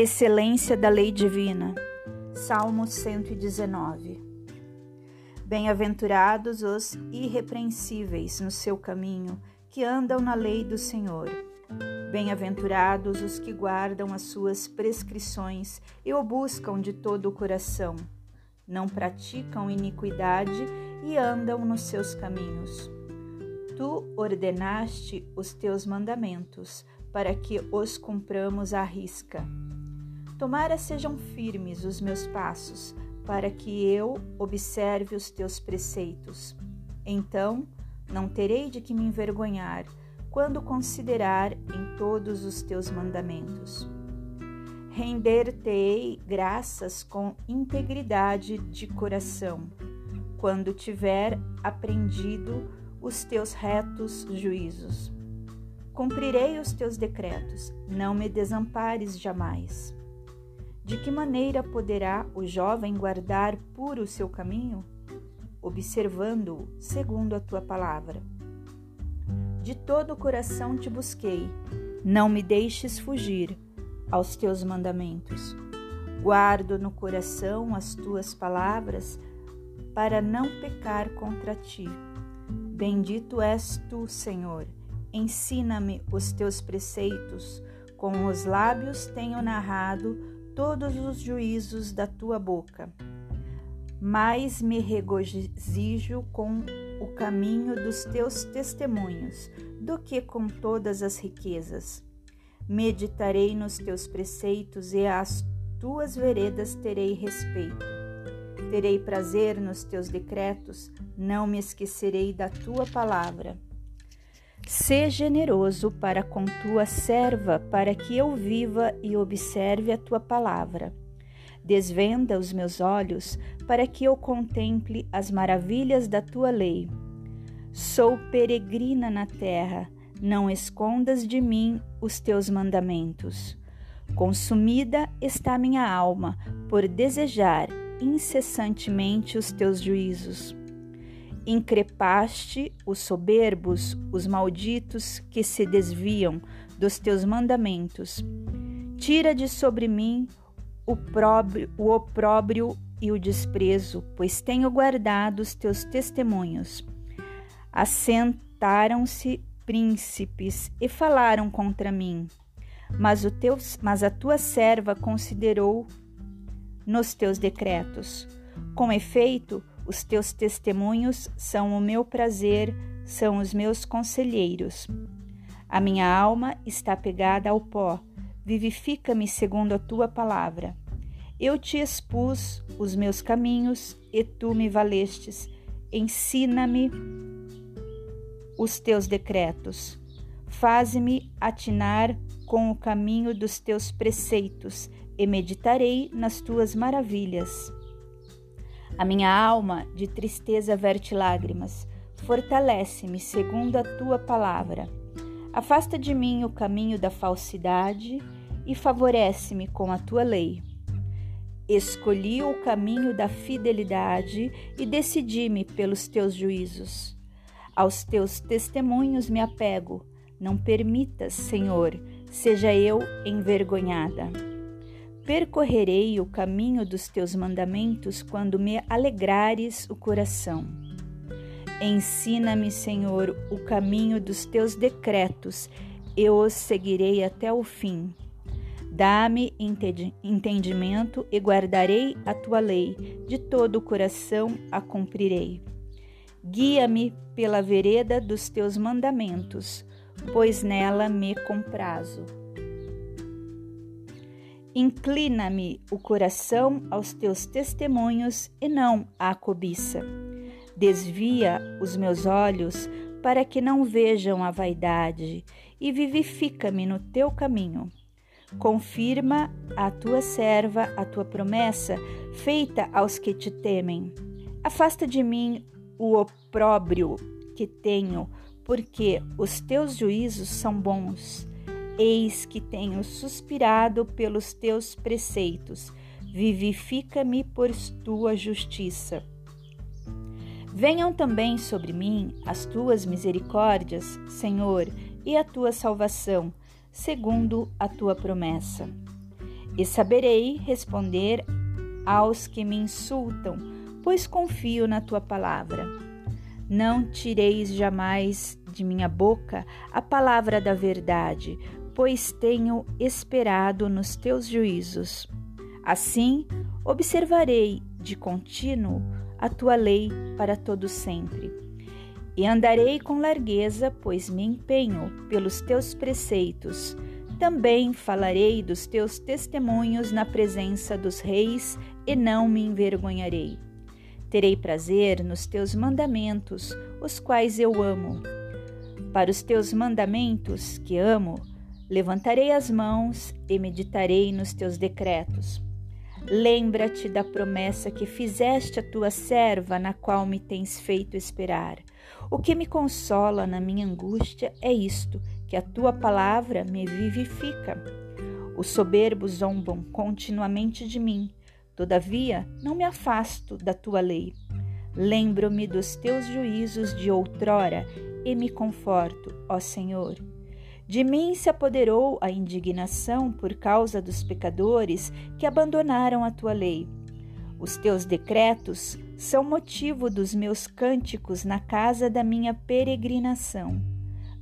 Excelência da lei divina. Salmo 119. Bem-aventurados os irrepreensíveis no seu caminho, que andam na lei do Senhor. Bem-aventurados os que guardam as suas prescrições e o buscam de todo o coração. Não praticam iniquidade e andam nos seus caminhos. Tu ordenaste os teus mandamentos para que os cumpramos à risca. Tomara sejam firmes os meus passos, para que eu observe os teus preceitos. Então não terei de que me envergonhar quando considerar em todos os teus mandamentos. Render-te-ei graças com integridade de coração, quando tiver aprendido os teus retos juízos. Cumprirei os teus decretos, não me desampares jamais. De que maneira poderá o jovem guardar puro o seu caminho? Observando-o segundo a tua palavra. De todo o coração te busquei, não me deixes fugir aos teus mandamentos. Guardo no coração as tuas palavras para não pecar contra ti. Bendito és tu, Senhor. Ensina-me os teus preceitos. Com os lábios tenho narrado todos os juízos da tua boca. Mais me regozijo com o caminho dos teus testemunhos do que com todas as riquezas. Meditarei nos teus preceitos e às tuas veredas terei respeito. Terei prazer nos teus decretos, não me esquecerei da tua palavra. Sê generoso para com tua serva, para que eu viva e observe a tua palavra. Desvenda os meus olhos, para que eu contemple as maravilhas da tua lei. Sou peregrina na terra, não escondas de mim os teus mandamentos. Consumida está minha alma por desejar incessantemente os teus juízos. Increpaste os soberbos, os malditos que se desviam dos teus mandamentos. Tira de sobre mim o, próbrio, o opróbrio e o desprezo, pois tenho guardado os teus testemunhos. Assentaram-se príncipes e falaram contra mim, mas, o teu, mas a tua serva considerou nos teus decretos. Com efeito, os teus testemunhos são o meu prazer, são os meus conselheiros. A minha alma está pegada ao pó, vivifica-me segundo a tua palavra. Eu te expus os meus caminhos e tu me valestes. Ensina-me os teus decretos. Faze-me atinar com o caminho dos teus preceitos e meditarei nas tuas maravilhas. A minha alma de tristeza verte lágrimas. Fortalece-me segundo a tua palavra. Afasta de mim o caminho da falsidade e favorece-me com a tua lei. Escolhi o caminho da fidelidade e decidi-me pelos teus juízos. Aos teus testemunhos me apego. Não permitas, Senhor, seja eu envergonhada. Percorrerei o caminho dos teus mandamentos quando me alegrares o coração. Ensina-me, Senhor, o caminho dos teus decretos, eu os seguirei até o fim. Dá-me entendimento e guardarei a tua lei, de todo o coração a cumprirei. Guia-me pela vereda dos teus mandamentos, pois nela me comprazo. Inclina-me o coração aos teus testemunhos e não à cobiça. Desvia os meus olhos para que não vejam a vaidade e vivifica-me no teu caminho. Confirma a tua serva a tua promessa feita aos que te temem. Afasta de mim o opróbrio que tenho, porque os teus juízos são bons. Eis que tenho suspirado pelos teus preceitos, vivifica-me por tua justiça. Venham também sobre mim as tuas misericórdias, Senhor, e a tua salvação, segundo a tua promessa. E saberei responder aos que me insultam, pois confio na tua palavra. Não tireis jamais de minha boca a palavra da verdade, pois tenho esperado nos teus juízos. Assim, observarei de contínuo a tua lei para todo sempre. E andarei com largueza, pois me empenho pelos teus preceitos. Também falarei dos teus testemunhos na presença dos reis e não me envergonharei. Terei prazer nos teus mandamentos, os quais eu amo. Para os teus mandamentos, que amo, Levantarei as mãos e meditarei nos teus decretos. Lembra-te da promessa que fizeste à tua serva, na qual me tens feito esperar. O que me consola na minha angústia é isto: que a tua palavra me vivifica. Os soberbos zombam continuamente de mim, todavia não me afasto da tua lei. Lembro-me dos teus juízos de outrora e me conforto, ó Senhor. De mim se apoderou a indignação por causa dos pecadores que abandonaram a tua lei. Os teus decretos são motivo dos meus cânticos na casa da minha peregrinação.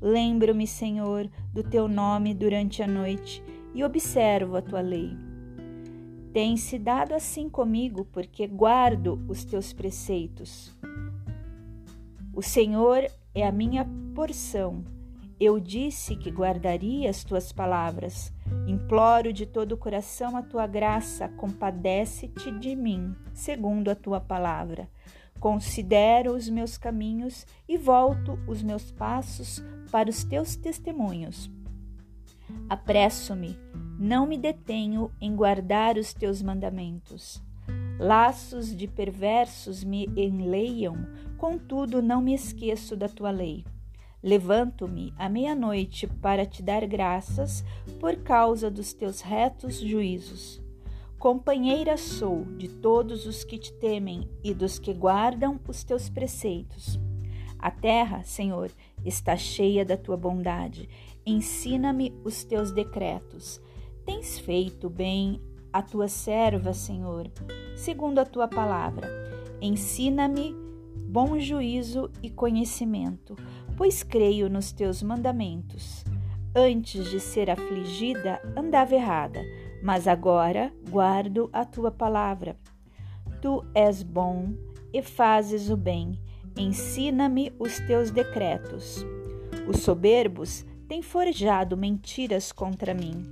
Lembro-me, Senhor, do teu nome durante a noite e observo a tua lei. Tem-se dado assim comigo, porque guardo os teus preceitos. O Senhor é a minha porção eu disse que guardaria as tuas palavras. Imploro de todo o coração a tua graça, compadece-te de mim, segundo a tua palavra. Considero os meus caminhos e volto os meus passos para os teus testemunhos. Apresso-me, não me detenho em guardar os teus mandamentos. Laços de perversos me enleiam, contudo não me esqueço da tua lei. Levanto-me à meia-noite para te dar graças por causa dos teus retos juízos. Companheira sou de todos os que te temem e dos que guardam os teus preceitos. A terra, Senhor, está cheia da tua bondade. Ensina-me os teus decretos. Tens feito bem a tua serva, Senhor, segundo a tua palavra. Ensina-me bom juízo e conhecimento pois creio nos teus mandamentos. Antes de ser afligida, andava errada, mas agora guardo a tua palavra. Tu és bom e fazes o bem, ensina-me os teus decretos. Os soberbos têm forjado mentiras contra mim.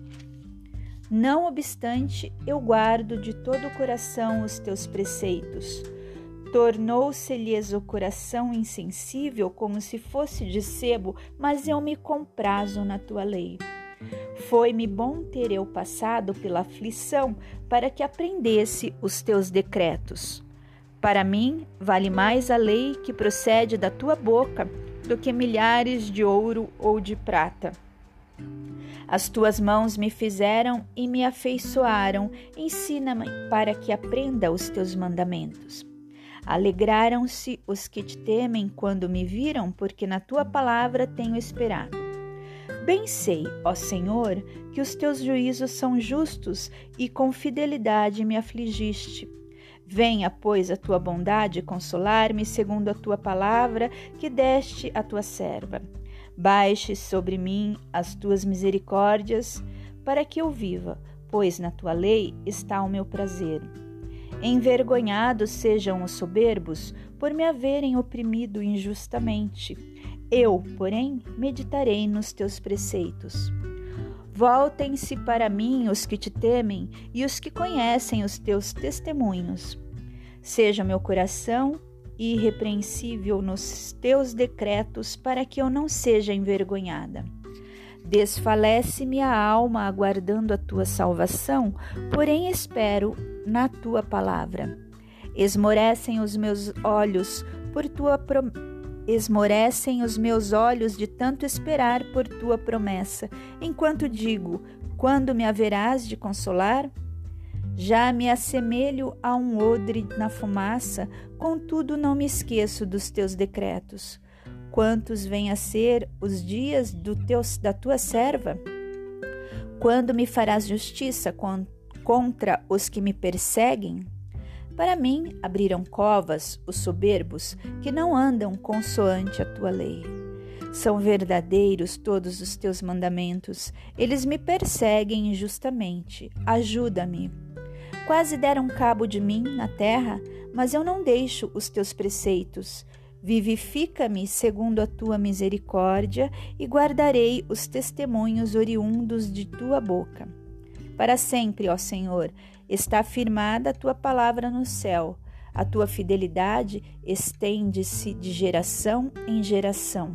Não obstante, eu guardo de todo o coração os teus preceitos. Tornou-se-lhes o coração insensível, como se fosse de sebo, mas eu me comprazo na tua lei. Foi-me bom ter eu passado pela aflição, para que aprendesse os teus decretos. Para mim, vale mais a lei que procede da tua boca do que milhares de ouro ou de prata. As tuas mãos me fizeram e me afeiçoaram, ensina-me para que aprenda os teus mandamentos. Alegraram-se os que te temem quando me viram, porque na tua palavra tenho esperado. Bem sei, ó Senhor, que os teus juízos são justos e com fidelidade me afligiste. Venha, pois, a tua bondade consolar-me segundo a tua palavra que deste à tua serva. Baixe sobre mim as tuas misericórdias, para que eu viva, pois na tua lei está o meu prazer. Envergonhados sejam os soberbos por me haverem oprimido injustamente. Eu, porém, meditarei nos teus preceitos. Voltem-se para mim os que te temem e os que conhecem os teus testemunhos. Seja meu coração irrepreensível nos teus decretos, para que eu não seja envergonhada. Desfalece-me a alma aguardando a tua salvação, porém espero na tua palavra. Esmorecem os meus olhos por tua pro... esmorecem os meus olhos de tanto esperar por tua promessa, enquanto digo: quando me haverás de consolar? Já me assemelho a um odre na fumaça, contudo não me esqueço dos teus decretos quantos vêm a ser os dias teu, da tua serva? Quando me farás justiça contra os que me perseguem? Para mim abriram covas os soberbos que não andam consoante a tua lei. São verdadeiros todos os teus mandamentos, eles me perseguem injustamente. Ajuda-me. Quase deram cabo de mim na terra, mas eu não deixo os teus preceitos. Vivifica-me segundo a tua misericórdia e guardarei os testemunhos oriundos de tua boca. Para sempre, ó Senhor, está firmada a tua palavra no céu. A tua fidelidade estende-se de geração em geração.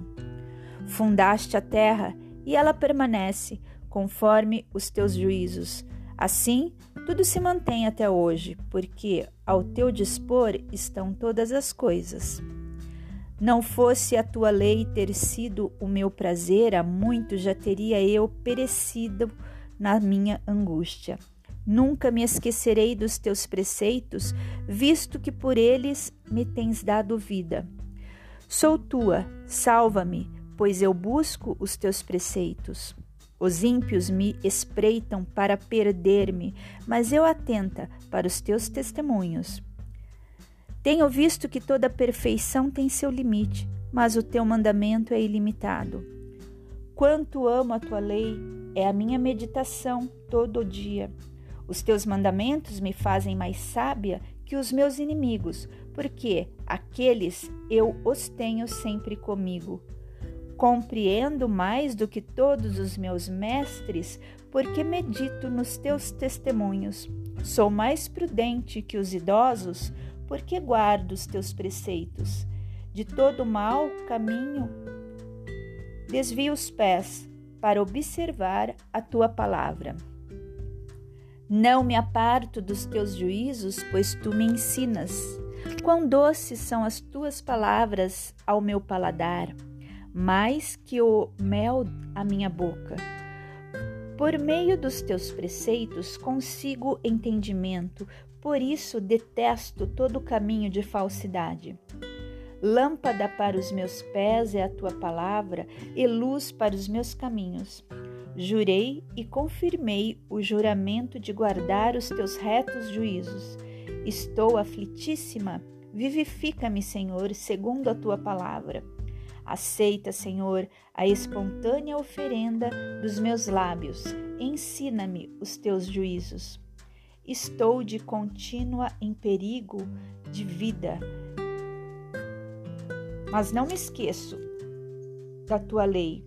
Fundaste a terra e ela permanece, conforme os teus juízos. Assim, tudo se mantém até hoje, porque ao teu dispor estão todas as coisas. Não fosse a tua lei ter sido o meu prazer, há muito já teria eu perecido na minha angústia. Nunca me esquecerei dos teus preceitos, visto que por eles me tens dado vida. Sou tua, salva-me, pois eu busco os teus preceitos. Os ímpios me espreitam para perder-me, mas eu atenta para os teus testemunhos. Tenho visto que toda perfeição tem seu limite, mas o teu mandamento é ilimitado. Quanto amo a tua lei, é a minha meditação todo dia. Os teus mandamentos me fazem mais sábia que os meus inimigos, porque aqueles eu os tenho sempre comigo. Compreendo mais do que todos os meus mestres, porque medito nos teus testemunhos. Sou mais prudente que os idosos, porque guardo os teus preceitos. De todo mal caminho, desvio os pés para observar a tua palavra. Não me aparto dos teus juízos, pois tu me ensinas. Quão doces são as tuas palavras ao meu paladar mais que o mel à minha boca. Por meio dos teus preceitos consigo entendimento, por isso detesto todo caminho de falsidade. Lâmpada para os meus pés é a tua palavra e luz para os meus caminhos. Jurei e confirmei o juramento de guardar os teus retos juízos. Estou aflitíssima. Vivifica-me, Senhor, segundo a tua palavra. Aceita, Senhor, a espontânea oferenda dos meus lábios. Ensina-me os teus juízos. Estou de contínua em perigo de vida, mas não me esqueço da tua lei.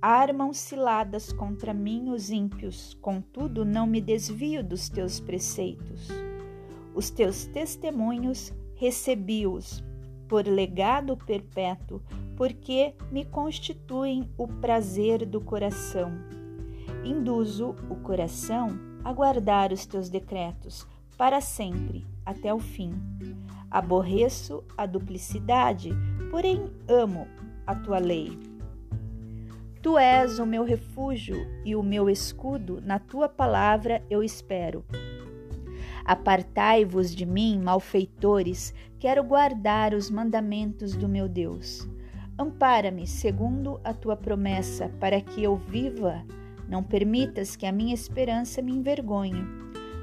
Armam ciladas contra mim os ímpios, contudo não me desvio dos teus preceitos. Os teus testemunhos recebi-os por legado perpétuo, porque me constituem o prazer do coração. Induzo o coração a guardar os teus decretos para sempre, até o fim. Aborreço a duplicidade, porém amo a tua lei. Tu és o meu refúgio e o meu escudo, na tua palavra eu espero. Apartai-vos de mim, malfeitores, quero guardar os mandamentos do meu Deus. Ampara-me segundo a tua promessa, para que eu viva. Não permitas que a minha esperança me envergonhe.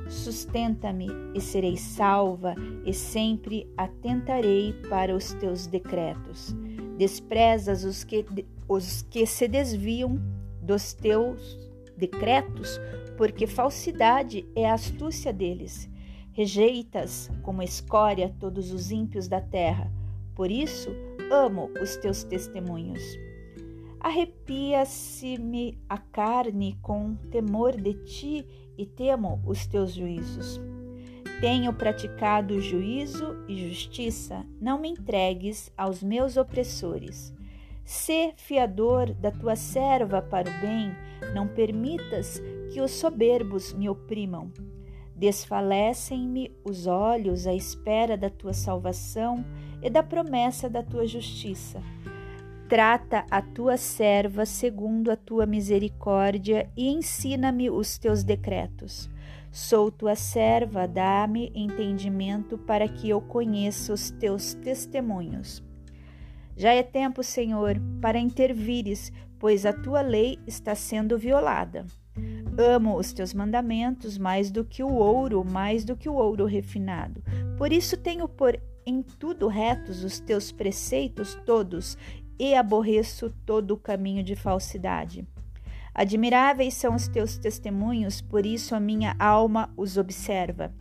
Sustenta-me e serei salva, e sempre atentarei para os teus decretos. Desprezas os que, os que se desviam dos teus decretos, porque falsidade é a astúcia deles. Rejeitas como escória todos os ímpios da terra. Por isso, amo os teus testemunhos. Arrepia-se-me a carne com temor de ti e temo os teus juízos. Tenho praticado juízo e justiça, não me entregues aos meus opressores. Sê fiador da tua serva para o bem, não permitas que os soberbos me oprimam. Desfalecem-me os olhos à espera da tua salvação e da promessa da tua justiça. Trata a tua serva segundo a tua misericórdia e ensina-me os teus decretos. Sou tua serva, dá-me entendimento para que eu conheça os teus testemunhos. Já é tempo, Senhor, para intervires, pois a tua lei está sendo violada. Amo os teus mandamentos mais do que o ouro, mais do que o ouro refinado. Por isso tenho por em tudo retos os teus preceitos todos e aborreço todo o caminho de falsidade. Admiráveis são os teus testemunhos, por isso a minha alma os observa.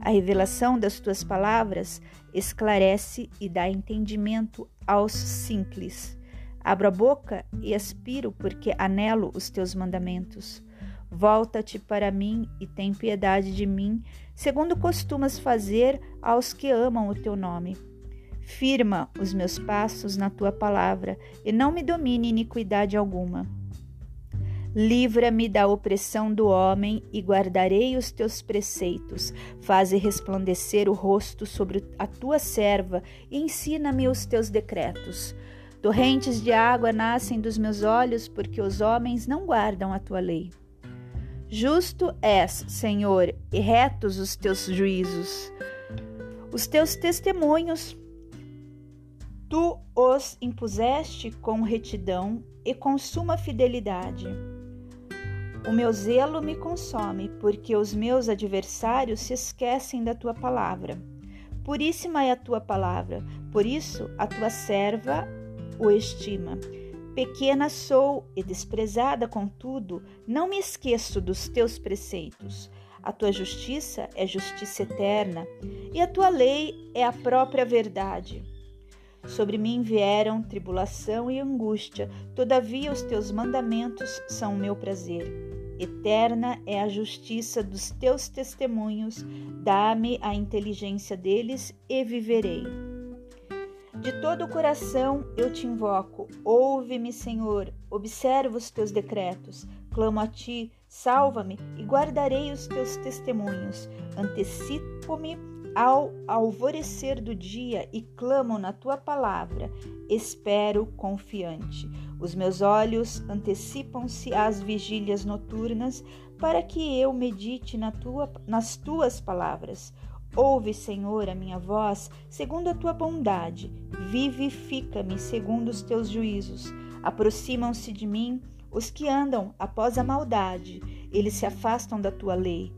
A revelação das tuas palavras esclarece e dá entendimento aos simples. Abro a boca e aspiro, porque anelo os teus mandamentos. Volta-te para mim e tem piedade de mim, segundo costumas fazer aos que amam o teu nome. Firma os meus passos na tua palavra e não me domine iniquidade alguma. Livra-me da opressão do homem e guardarei os teus preceitos. Faze resplandecer o rosto sobre a tua serva e ensina-me os teus decretos. Torrentes de água nascem dos meus olhos, porque os homens não guardam a tua lei. Justo és, Senhor, e retos os teus juízos. Os teus testemunhos tu os impuseste com retidão e com suma fidelidade. O meu zelo me consome, porque os meus adversários se esquecem da tua palavra. Puríssima é a tua palavra, por isso a tua serva o estima. Pequena sou e desprezada, contudo, não me esqueço dos teus preceitos. A tua justiça é justiça eterna, e a tua lei é a própria verdade. Sobre mim vieram tribulação e angústia, todavia os teus mandamentos são o meu prazer. Eterna é a justiça dos teus testemunhos, dá-me a inteligência deles e viverei. De todo o coração eu te invoco. Ouve-me, Senhor. Observa os teus decretos. Clamo a ti, salva-me e guardarei os teus testemunhos. Antecipo-me ao alvorecer do dia e clamo na tua palavra. Espero confiante. Os meus olhos antecipam-se às vigílias noturnas para que eu medite na tua, nas tuas palavras. Ouve, Senhor, a minha voz, segundo a tua bondade. Vivifica-me segundo os teus juízos. Aproximam-se de mim os que andam após a maldade. Eles se afastam da tua lei.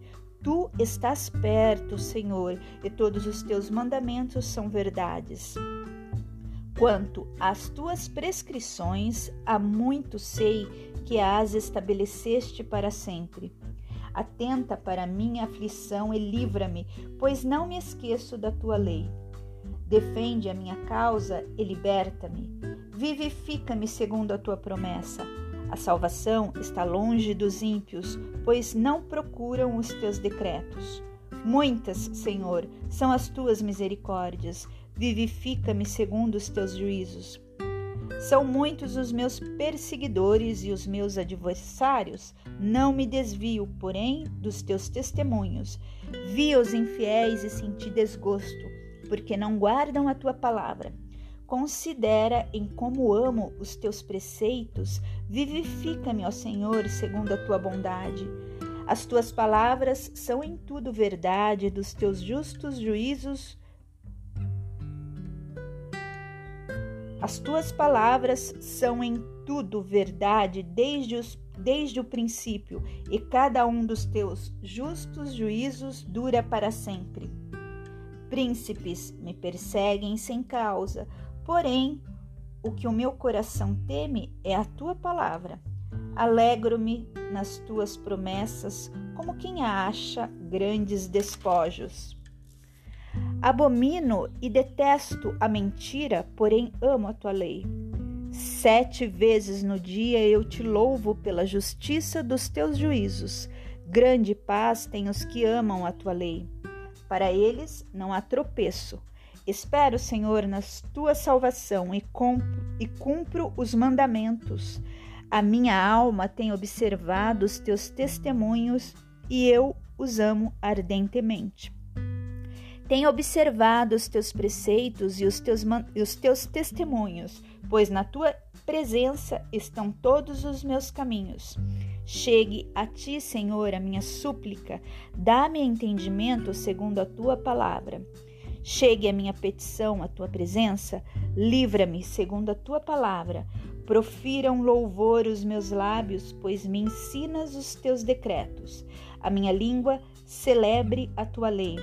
Tu estás perto, Senhor, e todos os teus mandamentos são verdades. Quanto às tuas prescrições, há muito sei que as estabeleceste para sempre. Atenta para minha aflição e livra-me, pois não me esqueço da tua lei. Defende a minha causa e liberta-me. Vivifica-me segundo a tua promessa. A salvação está longe dos ímpios, pois não procuram os teus decretos. Muitas, Senhor, são as tuas misericórdias. Vivifica-me segundo os teus juízos. São muitos os meus perseguidores e os meus adversários. Não me desvio, porém, dos teus testemunhos. Vi os infiéis e senti desgosto, porque não guardam a tua palavra. Considera em como amo os teus preceitos. Vivifica-me, ó Senhor, segundo a tua bondade. As tuas palavras são em tudo verdade, dos teus justos juízos As tuas palavras são em tudo verdade desde, os, desde o princípio, e cada um dos teus justos juízos dura para sempre. Príncipes me perseguem sem causa, porém, o que o meu coração teme é a tua palavra. Alegro-me nas tuas promessas, como quem acha grandes despojos. Abomino e detesto a mentira, porém amo a tua lei. Sete vezes no dia eu te louvo pela justiça dos teus juízos. Grande paz têm os que amam a tua lei. Para eles não há tropeço. Espero, Senhor, na tua salvação e cumpro, e cumpro os mandamentos. A minha alma tem observado os teus testemunhos e eu os amo ardentemente. Tenho observado os teus preceitos e os teus, e os teus testemunhos, pois na tua presença estão todos os meus caminhos. Chegue a ti, Senhor, a minha súplica, dá-me entendimento segundo a tua palavra. Chegue a minha petição à tua presença, livra-me segundo a tua palavra. Profiram louvor os meus lábios, pois me ensinas os teus decretos. A minha língua celebre a tua lei,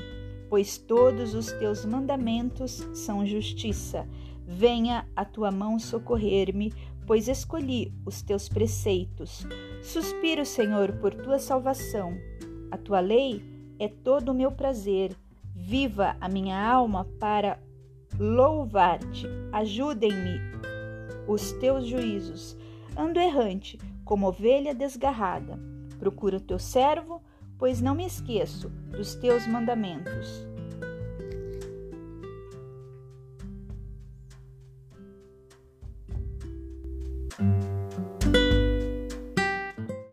pois todos os teus mandamentos são justiça. Venha a tua mão socorrer-me, pois escolhi os teus preceitos. Suspiro, Senhor, por tua salvação. A tua lei é todo o meu prazer. Viva a minha alma para louvar-te. Ajudem-me os teus juízos. Ando errante, como ovelha desgarrada. Procura o teu servo, pois não me esqueço dos teus mandamentos.